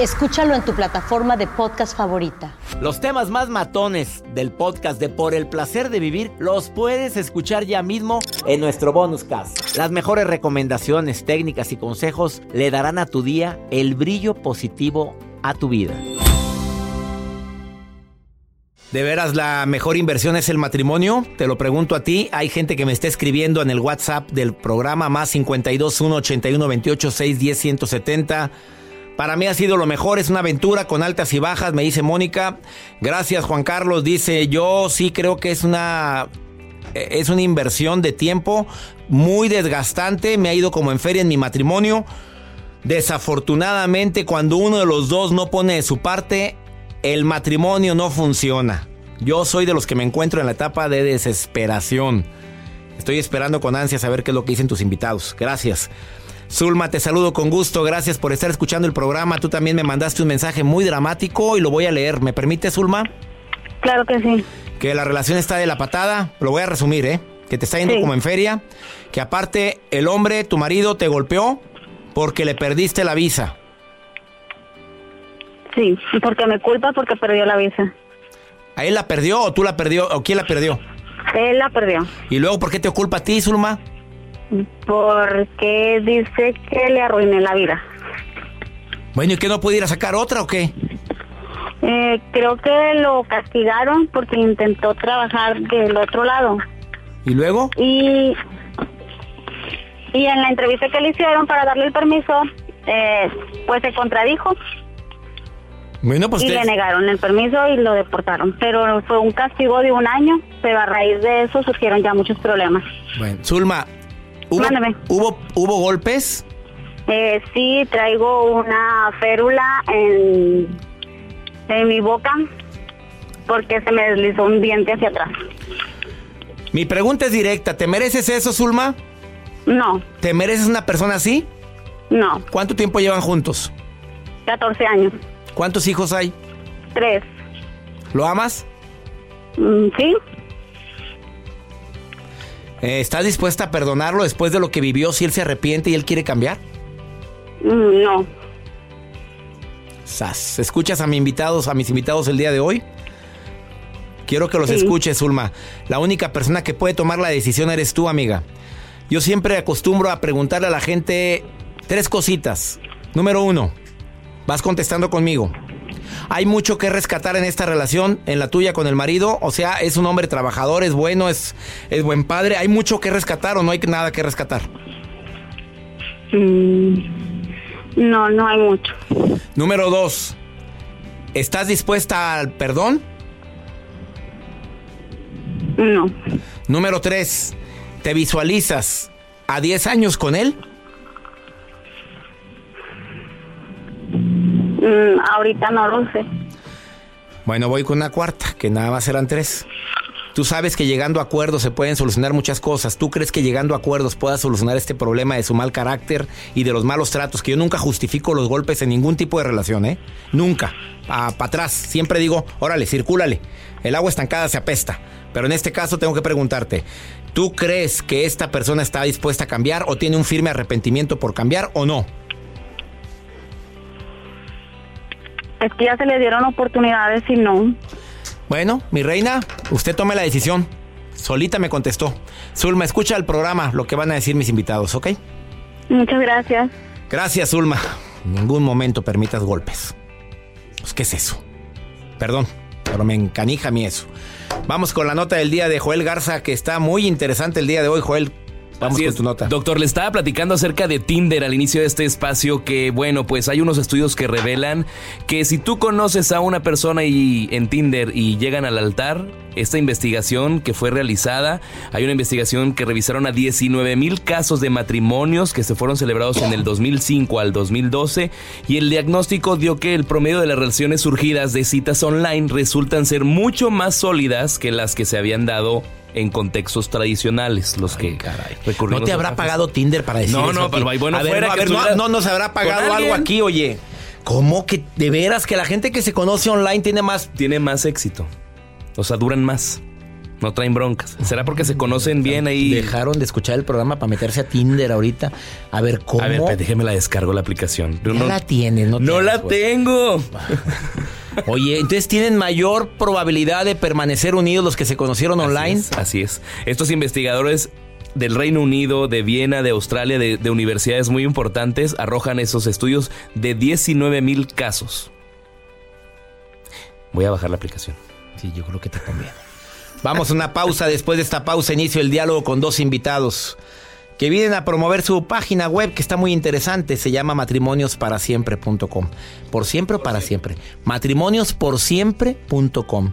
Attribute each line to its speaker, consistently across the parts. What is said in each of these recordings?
Speaker 1: Escúchalo en tu plataforma de podcast favorita.
Speaker 2: Los temas más matones del podcast de Por el placer de vivir los puedes escuchar ya mismo en nuestro bonus cast. Las mejores recomendaciones, técnicas y consejos le darán a tu día el brillo positivo a tu vida. ¿De veras la mejor inversión es el matrimonio? Te lo pregunto a ti. Hay gente que me está escribiendo en el WhatsApp del programa más 52 1 81 28 6 10 170. Para mí ha sido lo mejor, es una aventura con altas y bajas, me dice Mónica. Gracias Juan Carlos, dice yo sí creo que es una es una inversión de tiempo muy desgastante, me ha ido como en feria en mi matrimonio. Desafortunadamente cuando uno de los dos no pone de su parte, el matrimonio no funciona. Yo soy de los que me encuentro en la etapa de desesperación. Estoy esperando con ansia saber qué es lo que dicen tus invitados. Gracias. Zulma, te saludo con gusto. Gracias por estar escuchando el programa. Tú también me mandaste un mensaje muy dramático y lo voy a leer. ¿Me permite, Zulma?
Speaker 3: Claro que sí.
Speaker 2: Que la relación está de la patada. Lo voy a resumir, ¿eh? Que te está yendo como en feria. Que aparte, el hombre, tu marido, te golpeó porque le perdiste la visa.
Speaker 3: Sí, porque me culpa porque perdió la visa.
Speaker 2: ¿A él la perdió o tú la perdió o quién la perdió?
Speaker 3: Él la perdió.
Speaker 2: ¿Y luego por qué te culpa a ti, Zulma?
Speaker 3: Porque dice que le arruiné la vida.
Speaker 2: Bueno, ¿y que no puede ir a sacar otra o qué?
Speaker 3: Eh, creo que lo castigaron porque intentó trabajar del otro lado.
Speaker 2: ¿Y luego?
Speaker 3: Y, y en la entrevista que le hicieron para darle el permiso, eh, pues se contradijo.
Speaker 2: Bueno, pues
Speaker 3: y le negaron el permiso y lo deportaron. Pero fue un castigo de un año, pero a raíz de eso surgieron ya muchos problemas.
Speaker 2: Bueno, Zulma, ¿hubo,
Speaker 3: Mándame.
Speaker 2: ¿hubo, ¿hubo golpes?
Speaker 3: Eh, sí, traigo una férula en, en mi boca porque se me deslizó un diente hacia atrás.
Speaker 2: Mi pregunta es directa. ¿Te mereces eso, Zulma?
Speaker 3: No,
Speaker 2: ¿Te mereces una persona así?
Speaker 3: no,
Speaker 2: ¿Cuánto tiempo llevan juntos?
Speaker 3: 14 años,
Speaker 2: ¿Cuántos hijos hay?
Speaker 3: tres.
Speaker 2: ¿Lo amas?
Speaker 3: Mm, sí,
Speaker 2: ¿Estás dispuesta a perdonarlo después de lo que vivió si él se arrepiente y él quiere cambiar?
Speaker 3: Mm, no.
Speaker 2: Sas. ¿Escuchas a mis invitados, a mis invitados el día de hoy? Quiero que los
Speaker 3: Sí.
Speaker 2: escuches, Zulma. La única persona que puede tomar la decisión eres tú, amiga. Yo siempre acostumbro a preguntarle a la gente tres cositas. Número uno, vas contestando conmigo. Hay mucho que rescatar en esta relación, en la tuya con el marido. O sea, es un hombre trabajador, es bueno, es, es buen padre. ¿Hay mucho que rescatar o no hay nada que rescatar?
Speaker 3: Mm, no, no hay mucho.
Speaker 2: Número dos, ¿estás dispuesta al perdón?
Speaker 3: No,
Speaker 2: Número 3. ¿Te visualizas a 10 años con él?
Speaker 3: Mm, ahorita no lo sé.
Speaker 2: Bueno, voy con una cuarta, que nada más eran tres. Tú sabes que llegando a acuerdos se pueden solucionar muchas cosas. ¿Tú crees que llegando a acuerdos pueda solucionar este problema de su mal carácter y de los malos tratos? Que yo nunca justifico los golpes en ningún tipo de relación, ¿eh? Nunca. Para atrás. Siempre digo, órale, circúlale. El agua estancada se apesta. Pero en este caso tengo que preguntarte, ¿tú crees que esta persona está dispuesta a cambiar o tiene un firme arrepentimiento por cambiar o no?
Speaker 3: Es que ya se le dieron oportunidades y no.
Speaker 2: Bueno, mi reina, usted tome la decisión. Solita me contestó. Zulma, escucha el programa, lo que van a decir mis invitados, ¿ok?
Speaker 3: Muchas gracias.
Speaker 2: Gracias, Zulma. En ningún momento permitas golpes. Pues, ¿qué es eso? Perdón, pero me encanija a mí eso. Vamos con la nota del día de Joel Garza, que está muy interesante el día de hoy, Joel. Vamos con tu nota.
Speaker 4: Doctor, le estaba platicando acerca de Tinder al inicio de este espacio que, bueno, pues hay unos estudios que revelan que si tú conoces a una persona y, en Tinder y llegan al altar, esta investigación que fue realizada, hay una investigación que revisaron a 19 mil casos de matrimonios que se fueron celebrados en el 2005 al 2012 y el diagnóstico dio que el promedio de las relaciones surgidas de citas online resultan ser mucho más sólidas que las que se habían dado en contextos tradicionales, los que
Speaker 2: ¿No te habrá pagado Tinder para decir
Speaker 4: No,
Speaker 2: eso
Speaker 4: no, pero ahí bueno
Speaker 2: a ver,
Speaker 4: fuera
Speaker 2: no, a ver, no, no nos habrá pagado algo aquí, oye. ¿Cómo que de veras que la gente que se conoce online tiene más
Speaker 4: Tiene más éxito. O sea, duran más. No traen broncas. ¿Será porque se conocen bien ahí?
Speaker 2: Dejaron de escuchar el programa para meterse a Tinder ahorita. A ver, ¿cómo?
Speaker 4: A ver, déjeme la descargo la aplicación.
Speaker 2: Ya
Speaker 4: no,
Speaker 2: la tienes, no,
Speaker 4: no
Speaker 2: tienes,
Speaker 4: la tengo.
Speaker 2: Oye, entonces tienen mayor probabilidad de permanecer unidos los que se conocieron online.
Speaker 4: Así es, así es. Estos investigadores del Reino Unido, de Viena, de Australia, de, de universidades muy importantes, arrojan esos estudios de 19 mil casos. Voy a bajar la aplicación.
Speaker 2: Sí, yo creo que te conviene. Vamos a una pausa. Después de esta pausa inicio el diálogo con dos invitados que vienen a promover su página web que está muy interesante. Se llama matrimoniosparasiempre.com. Por siempre o para siempre. Matrimoniosporsiempre.com.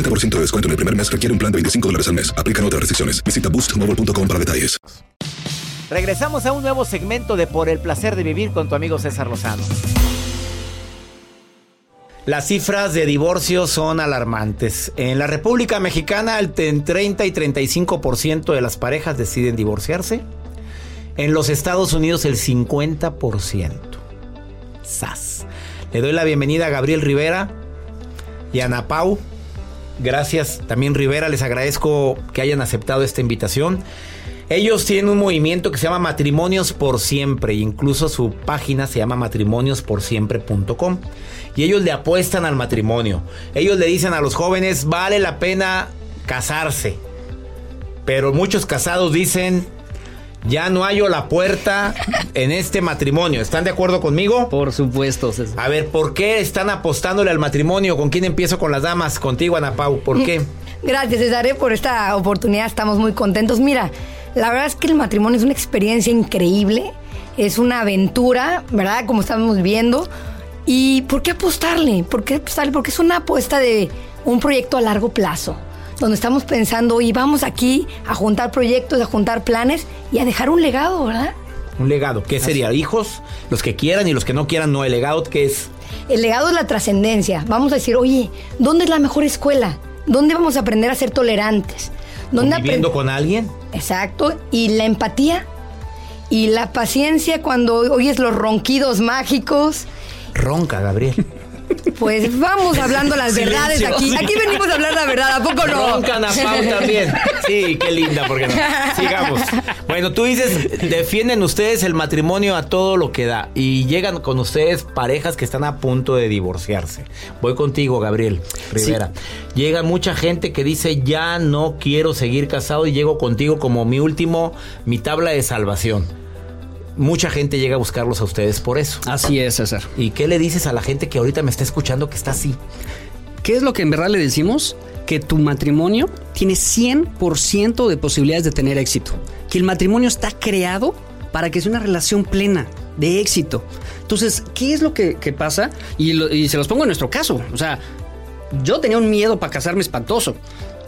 Speaker 5: de descuento en el primer mes requiere un plan de 25 dólares al mes. Aplican otras restricciones. Visita boostmobile.com para detalles.
Speaker 2: Regresamos a un nuevo segmento de Por el placer de vivir con tu amigo César Lozano. Las cifras de divorcio son alarmantes. En la República Mexicana, el ten- 30 y 35% de las parejas deciden divorciarse. En los Estados Unidos, el 50%. ¡Sas! Le doy la bienvenida a Gabriel Rivera y a Ana Pau. Gracias también Rivera, les agradezco que hayan aceptado esta invitación. Ellos tienen un movimiento que se llama Matrimonios por Siempre, incluso su página se llama matrimoniosporsiempre.com. Y ellos le apuestan al matrimonio. Ellos le dicen a los jóvenes, vale la pena casarse. Pero muchos casados dicen, ya no hallo la puerta en este matrimonio. ¿Están de acuerdo conmigo?
Speaker 6: Por supuesto, César.
Speaker 2: A ver, ¿por qué están apostándole al matrimonio? ¿Con quién empiezo con las damas? Contigo, Ana Pau. ¿Por qué?
Speaker 7: Gracias, César, eh, por esta oportunidad. Estamos muy contentos. Mira, la verdad es que el matrimonio es una experiencia increíble. Es una aventura, ¿verdad? Como estamos viendo. ¿Y por qué apostarle? ¿Por qué apostarle? Porque es una apuesta de un proyecto a largo plazo. Donde estamos pensando, y vamos aquí a juntar proyectos, a juntar planes y a dejar un legado, ¿verdad?
Speaker 2: Un legado. ¿Qué sería? ¿Hijos? Los que quieran y los que no quieran, no. El legado, ¿qué es?
Speaker 7: El legado es la trascendencia. Vamos a decir, oye, ¿dónde es la mejor escuela? ¿Dónde vamos a aprender a ser tolerantes? ¿Dónde
Speaker 2: ¿Viviendo
Speaker 7: apren-
Speaker 2: con alguien?
Speaker 7: Exacto. Y la empatía y la paciencia cuando oyes los ronquidos mágicos.
Speaker 2: Ronca, Gabriel.
Speaker 7: Pues vamos hablando las verdades aquí. Aquí venimos a hablar la verdad, ¿a poco no?
Speaker 2: Roncan a Pau también. Sí, qué linda, porque no. Sigamos. Bueno, tú dices, defienden ustedes el matrimonio a todo lo que da y llegan con ustedes parejas que están a punto de divorciarse. Voy contigo, Gabriel Rivera. Llega mucha gente que dice, ya no quiero seguir casado y llego contigo como mi último, mi tabla de salvación. Mucha gente llega a buscarlos a ustedes por eso.
Speaker 6: Así es, César.
Speaker 2: ¿Y qué le dices a la gente que ahorita me está escuchando que está así?
Speaker 6: ¿Qué es lo que en verdad le decimos? Que tu matrimonio tiene 100% de posibilidades de tener éxito. Que el matrimonio está creado para que sea una relación plena, de éxito. Entonces, ¿qué es lo que, que pasa? Y, lo- y se los pongo en nuestro caso. O sea, yo tenía un miedo para casarme espantoso.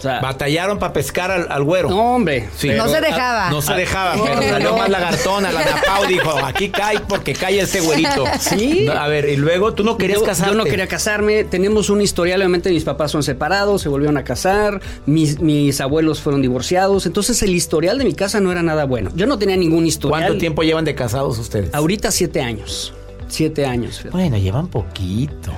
Speaker 6: O sea,
Speaker 2: Batallaron para pescar al, al güero.
Speaker 6: no, hombre.
Speaker 2: Sí.
Speaker 7: No se dejaba.
Speaker 2: No se dejaba, pero
Speaker 7: no,
Speaker 2: salió
Speaker 7: no.
Speaker 2: más lagartona. La Napau dijo, aquí cae porque cae este güerito.
Speaker 6: Sí.
Speaker 2: No, a ver, y luego tú no querías
Speaker 6: yo,
Speaker 2: casarte.
Speaker 6: Yo no quería casarme. Tenemos un historial, obviamente mis papás son separados, se volvieron a casar, mis, mis abuelos fueron divorciados. Entonces el historial de mi casa no era nada bueno. Yo no tenía ningún historial.
Speaker 2: ¿Cuánto tiempo llevan de casados ustedes?
Speaker 6: Ahorita siete años. Siete años. fíjate.
Speaker 2: Bueno, llevan poquito.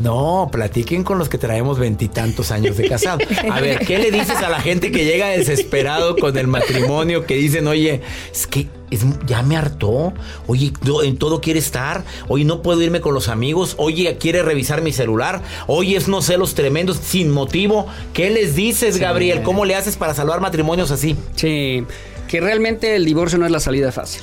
Speaker 2: No, platiquen con los que traemos veintitantos años de casado. A ver, ¿qué le dices a la gente que llega desesperado con el matrimonio, que dicen, oye, es que es- ya me hartó, oye, no, en todo quiere estar, oye, no puedo irme con los amigos, oye, quiere revisar mi celular, oye, es no celos tremendos, sin motivo. ¿Qué les dices, Gabriel? ¿Cómo le haces para salvar matrimonios así?
Speaker 6: Sí, que realmente el divorcio no es la salida fácil.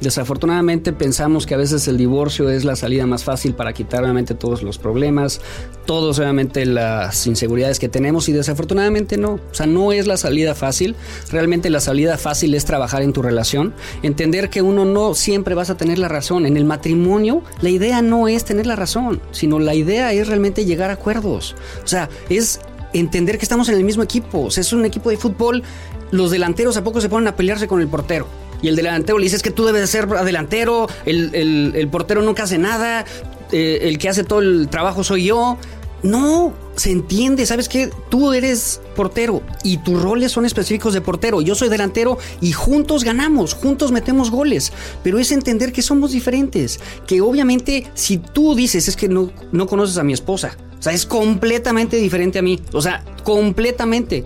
Speaker 6: Desafortunadamente pensamos que a veces el divorcio es la salida más fácil para quitar obviamente todos los problemas, todos obviamente las inseguridades que tenemos y desafortunadamente no. O sea, no es la salida fácil. Realmente la salida fácil es trabajar en tu relación, entender que uno no siempre vas a tener la razón. En el matrimonio la idea no es tener la razón, sino la idea es realmente llegar a acuerdos. O sea, es entender que estamos en el mismo equipo. O sea, es un equipo de fútbol. Los delanteros a poco se ponen a pelearse con el portero. Y el delantero le dice que tú debes de ser delantero, el, el- el portero nunca hace nada, eh, el que hace todo el trabajo soy yo. No, se entiende, ¿sabes qué? Tú eres portero y tus roles son específicos de portero. Yo soy delantero y juntos ganamos, juntos metemos goles. Pero es entender que somos diferentes. Que obviamente si tú dices es que no, no conoces a mi esposa, o sea, es completamente diferente a mí. O sea, completamente.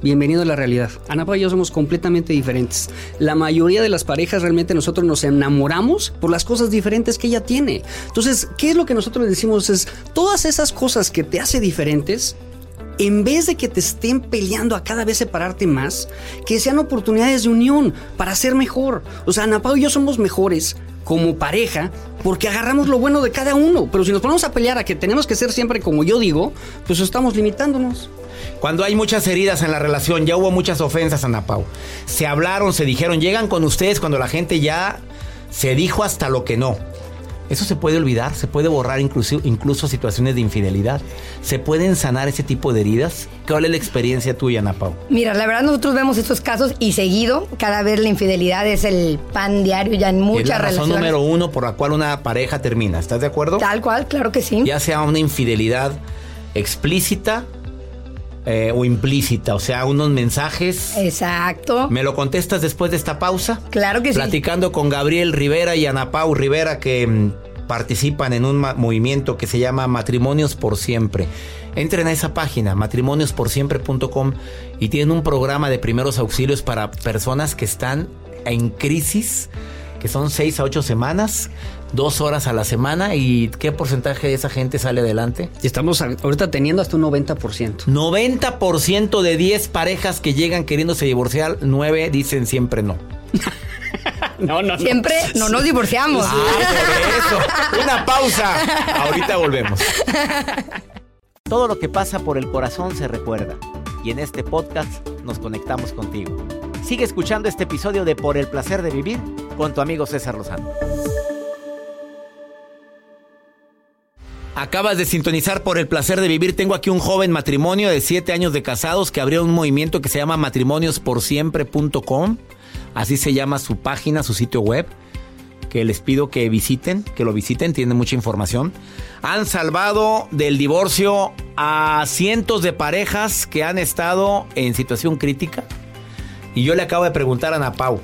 Speaker 6: Bienvenido a la realidad. Ana Pau y yo somos completamente diferentes. La mayoría de las parejas realmente nosotros nos enamoramos por las cosas diferentes que ella tiene. Entonces, ¿qué es lo que nosotros le decimos? Es todas esas cosas que te hace diferentes, en vez de que te estén peleando a cada vez separarte más, que sean oportunidades de unión para ser mejor. O sea, Ana Pau y yo somos mejores como pareja porque agarramos lo bueno de cada uno. Pero si nos ponemos a pelear a que tenemos que ser siempre como yo digo, pues estamos limitándonos.
Speaker 2: Cuando hay muchas heridas en la relación, ya hubo muchas ofensas, Ana Pau. Se hablaron, se dijeron, llegan con ustedes cuando la gente ya se dijo hasta lo que no. Eso se puede olvidar, se puede borrar incluso, incluso situaciones de infidelidad. ¿Se pueden sanar ese tipo de heridas? ¿Cuál es la experiencia tuya, Ana Pau?
Speaker 7: Mira, la verdad nosotros vemos estos casos y seguido, cada vez la infidelidad es el pan diario ya en muchas
Speaker 2: es la razón
Speaker 7: relaciones.
Speaker 2: número uno por la cual una pareja termina. ¿Estás de acuerdo?
Speaker 7: Tal cual, claro que sí.
Speaker 2: Ya sea una infidelidad explícita eh, o implícita, o sea, unos mensajes.
Speaker 7: Exacto.
Speaker 2: ¿Me lo contestas después de esta pausa?
Speaker 7: Claro que sí.
Speaker 2: Platicando con Gabriel Rivera y Ana Pau Rivera que mm, participan en un movimiento que se llama Matrimonios por Siempre. Entren a esa página, matrimoniosporsiempre.com, y tienen un programa de primeros auxilios para personas que están en crisis, que son seis a ocho semanas, dos horas a la semana, y qué porcentaje de esa gente sale adelante.
Speaker 6: Y estamos ahorita teniendo hasta un 90%.
Speaker 2: 90% de 10 parejas que llegan queriéndose divorciar, 9 dicen siempre no.
Speaker 6: No, no,
Speaker 7: Siempre no nos divorciamos.
Speaker 2: Ah, por eso. Una pausa. Ahorita volvemos. Todo lo que pasa por el corazón se recuerda. Y en este podcast nos conectamos contigo. Sigue escuchando este episodio de Por el placer de vivir con tu amigo César Lozano. Acabas de sintonizar por el placer de vivir. Tengo aquí un joven matrimonio de 7 años de casados que abrió un movimiento que se llama matrimoniosporsiempre.com. Así se llama su página, su sitio web que les pido que visiten, que lo visiten, tiene mucha información. Han salvado del divorcio a cientos de parejas que han estado en situación crítica. Y yo le acabo de preguntar a Ana Pau.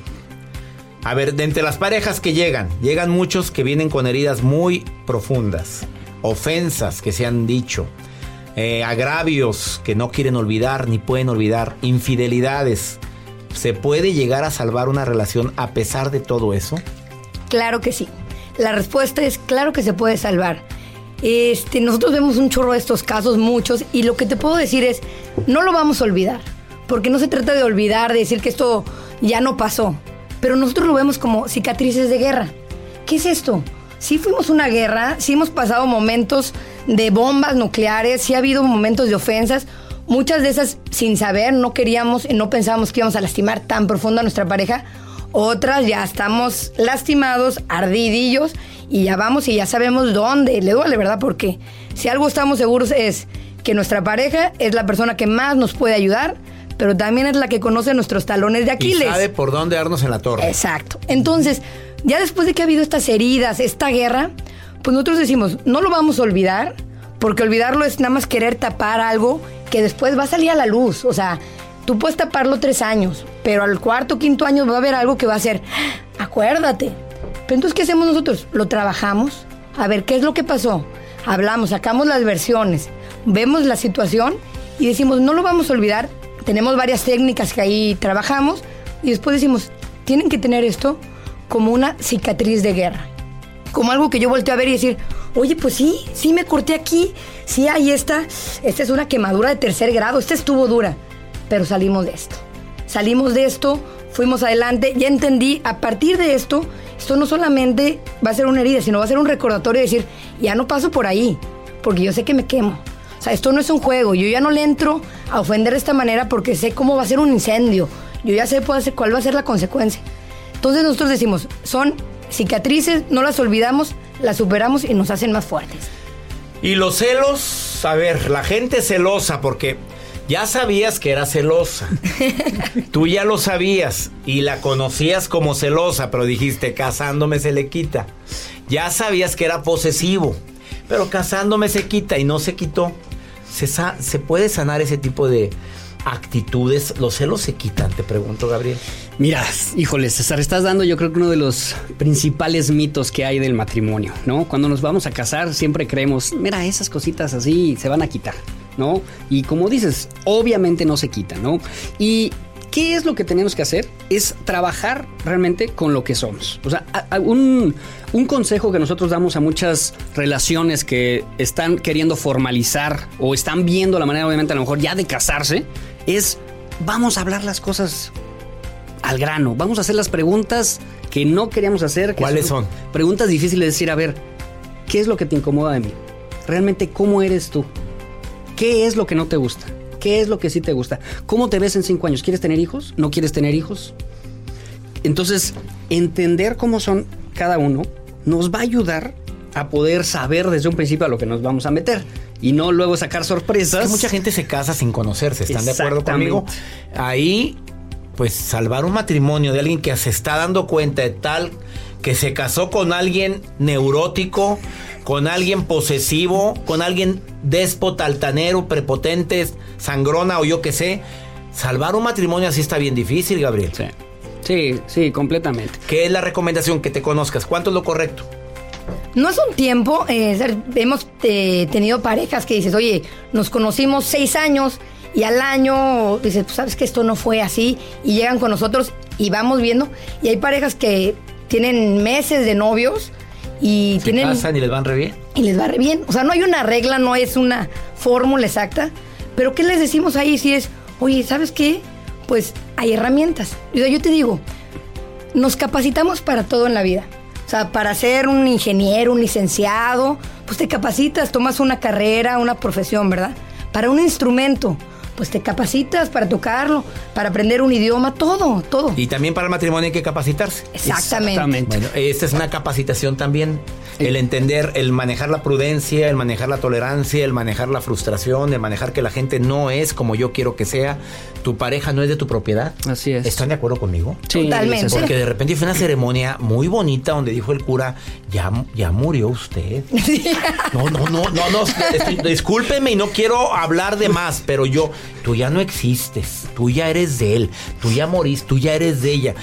Speaker 2: A ver, de entre las parejas que llegan, llegan muchos que vienen con heridas muy profundas. ofensas que se han dicho, eh, agravios que no quieren olvidar ni pueden olvidar, infidelidades. ¿Se puede llegar a salvar una relación a pesar de todo eso?
Speaker 7: Claro que sí. La respuesta es claro que se puede salvar. Este, nosotros vemos un chorro de estos casos, muchos, y lo que te puedo decir es, no lo vamos a olvidar, porque no se trata de olvidar, de decir que esto ya no pasó, pero nosotros lo vemos como cicatrices de guerra. ¿Qué es esto? Sí fuimos una guerra, sí hemos pasado momentos de bombas nucleares, sí ha habido momentos de ofensas, muchas de esas sin saber, no queríamos y no pensábamos que íbamos a lastimar tan profundo a nuestra pareja, otras ya estamos lastimados, ardidillos y ya vamos y ya sabemos dónde le duele, ¿verdad? Porque si algo estamos seguros es que nuestra pareja es la persona que más nos puede ayudar, pero también es la que conoce nuestros talones de Aquiles.
Speaker 2: Y sabe por dónde darnos en la torre.
Speaker 7: Exacto. Entonces, ya después de que ha habido estas heridas, esta guerra, pues nosotros decimos, no lo vamos a olvidar, porque olvidarlo es nada más querer tapar algo que después va a salir a la luz. O sea, tú puedes taparlo tres años, pero al cuarto, quinto año va a haber algo que va a ser, acuérdate, pero entonces, ¿qué hacemos nosotros? Lo trabajamos, a ver qué es lo que pasó. Hablamos, sacamos las versiones, vemos la situación y decimos, no lo vamos a olvidar. Tenemos varias técnicas que ahí trabajamos y después decimos, tienen que tener esto como una cicatriz de guerra. Como algo que yo volteo a ver y decir, oye, pues sí, sí me corté aquí, sí, ahí está. Esta es una quemadura de tercer grado, esta estuvo dura, pero salimos de esto. Salimos de esto, fuimos adelante, ya entendí, a partir de esto, esto no solamente va a ser una herida, sino va a ser un recordatorio de decir, ya no paso por ahí, porque yo sé que me quemo. Sea, esto no es un juego, yo ya no le entro a ofender de esta manera porque sé cómo va a ser un incendio, yo ya sé cuál va a ser la consecuencia. Entonces nosotros decimos, son cicatrices, no las olvidamos, las superamos y nos hacen más fuertes.
Speaker 2: Y los celos, a ver, la gente celosa, porque ya sabías que era celosa. Tú ya lo sabías y la conocías como celosa, pero dijiste, casándome se le quita. Ya sabías que era posesivo, pero casándome se quita y no se quitó. Se, se puede sanar ese tipo de actitudes. ¿Los celos se quitan? Te pregunto, Gabriel.
Speaker 6: Mira, híjole, César, estás dando yo creo que uno de los principales mitos que hay del matrimonio, ¿no? Cuando nos vamos a casar siempre creemos, mira, esas cositas así se van a quitar. ¿no? Y como dices, obviamente no se quita, ¿no? Y ¿Qué es lo que tenemos que hacer? Es trabajar realmente con lo que somos. O sea, un, un, consejo que nosotros damos a muchas relaciones que están queriendo formalizar o están viendo la manera, obviamente, a lo mejor ya de casarse, es vamos a hablar las cosas al grano. Vamos a hacer las preguntas que no queríamos hacer.
Speaker 2: ¿Cuáles son?
Speaker 6: Preguntas difíciles de decir, a ver, ¿qué es lo que te incomoda de mí? Realmente, ¿cómo eres tú? ¿Qué es lo que no te gusta? ¿Qué es lo que sí te gusta? ¿Cómo te ves en cinco años? ¿Quieres tener hijos? ¿No quieres tener hijos? Entonces, entender cómo son cada uno nos va a ayudar a poder saber desde un principio a lo que nos vamos a meter y no luego sacar sorpresas.
Speaker 2: mucha gente se casa sin conocerse, ¿están de acuerdo conmigo? Ahí, pues salvar un matrimonio de alguien que se está dando cuenta de tal que se casó con alguien neurótico, con alguien posesivo, con alguien déspota, altanero, prepotente, sangrona o yo qué sé. Salvar un matrimonio así está bien difícil, Gabriel.
Speaker 6: Sí. Sí, sí, completamente.
Speaker 2: ¿Qué es la recomendación? Que te conozcas. ¿Cuánto es lo correcto?
Speaker 7: No es un tiempo. Eh, hemos eh, tenido parejas que dices, oye, nos conocimos seis años y al año dices, pues sabes que esto no fue así y llegan con nosotros y vamos viendo. Y hay parejas que tienen meses de novios y
Speaker 2: Se
Speaker 7: tienen...
Speaker 2: casan y les van re bien.
Speaker 7: Y les va re bien. O sea, no hay una regla, no es una fórmula exacta. Pero ¿qué les decimos ahí si es, oye, ¿sabes qué? Pues hay herramientas. O sea, yo te digo, nos capacitamos para todo en la vida. O sea, para ser un ingeniero, un licenciado, pues te capacitas, tomas una carrera, una profesión, ¿verdad? Para un instrumento, pues te capacitas para tocarlo, para aprender un idioma, todo, todo.
Speaker 2: Y también para el matrimonio hay que capacitarse.
Speaker 7: Exactamente.
Speaker 6: Exactamente.
Speaker 2: Bueno, esta es una capacitación también. El entender, el manejar la prudencia, el manejar la tolerancia, el manejar la frustración, el manejar que la gente no es como yo quiero que sea. Tu pareja no es de tu propiedad.
Speaker 6: Así es.
Speaker 2: ¿Están de acuerdo conmigo?
Speaker 6: Sí,
Speaker 7: Totalmente.
Speaker 2: Porque de repente fue una ceremonia muy bonita donde dijo el cura, ya, ya murió usted. No, no, no, no, no. discúlpeme y no quiero hablar de más, pero yo, tú ya no existes, tú ya eres de él, tú ya morís, tú ya eres de ella.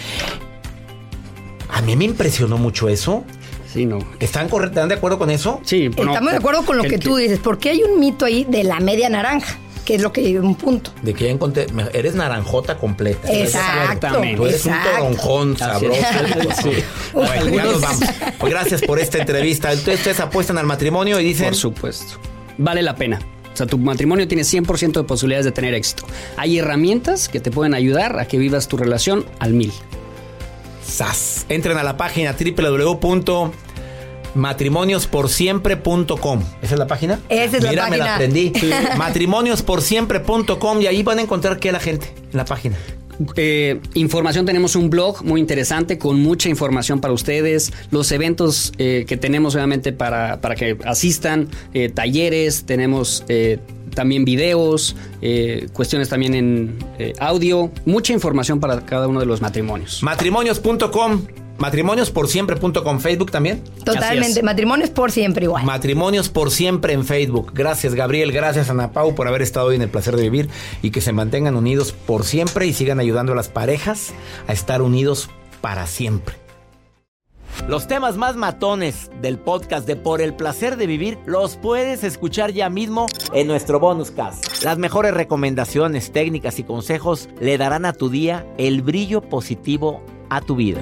Speaker 2: A mí me impresionó mucho eso.
Speaker 6: Sí, no.
Speaker 2: ¿Están, ¿Están de acuerdo con eso?
Speaker 6: Sí, bueno,
Speaker 7: Estamos de acuerdo con lo que tú dices, porque hay un mito ahí de la media naranja, que es lo que un punto.
Speaker 2: De que ya encontré, eres naranjota completa.
Speaker 7: Exacto.
Speaker 2: Tú eres un
Speaker 7: exacto.
Speaker 2: toronjón
Speaker 6: Así es.
Speaker 2: sabroso.
Speaker 6: Sí.
Speaker 2: Bueno, ya nos vamos. Pues gracias por esta entrevista. Entonces, ustedes apuestan al matrimonio y dicen...
Speaker 6: Por supuesto. Vale la pena. O sea, tu matrimonio tiene 100% de posibilidades de tener éxito. Hay herramientas que te pueden ayudar a que vivas tu relación al mil.
Speaker 2: ¡Sas! Entren a la página www.matrimoniosporsiempre.com. ¿Esa es la página?
Speaker 7: Esa es la
Speaker 2: Mira, me la
Speaker 7: página.
Speaker 2: aprendí. Matrimoniosporsiempre.com y ahí van a encontrar qué la gente en la página.
Speaker 6: Eh, información, tenemos un blog muy interesante con mucha información para ustedes, los eventos eh, que tenemos obviamente para, para que asistan, eh, talleres, tenemos también videos, cuestiones también en audio, mucha información para cada uno de los matrimonios.
Speaker 2: Matrimonios.com. Matrimoniosporsiempre.com. Facebook también.
Speaker 7: Totalmente. Matrimonios por siempre igual.
Speaker 2: Matrimonios por siempre en Facebook. Gracias Gabriel, gracias Ana Pau por haber estado hoy en el placer de vivir y que se mantengan unidos por siempre y sigan ayudando a las parejas a estar unidos para siempre. Los temas más matones del podcast de Por el placer de vivir los puedes escuchar ya mismo en nuestro bonus cast. Las mejores recomendaciones, técnicas y consejos le darán a tu día el brillo positivo a tu vida.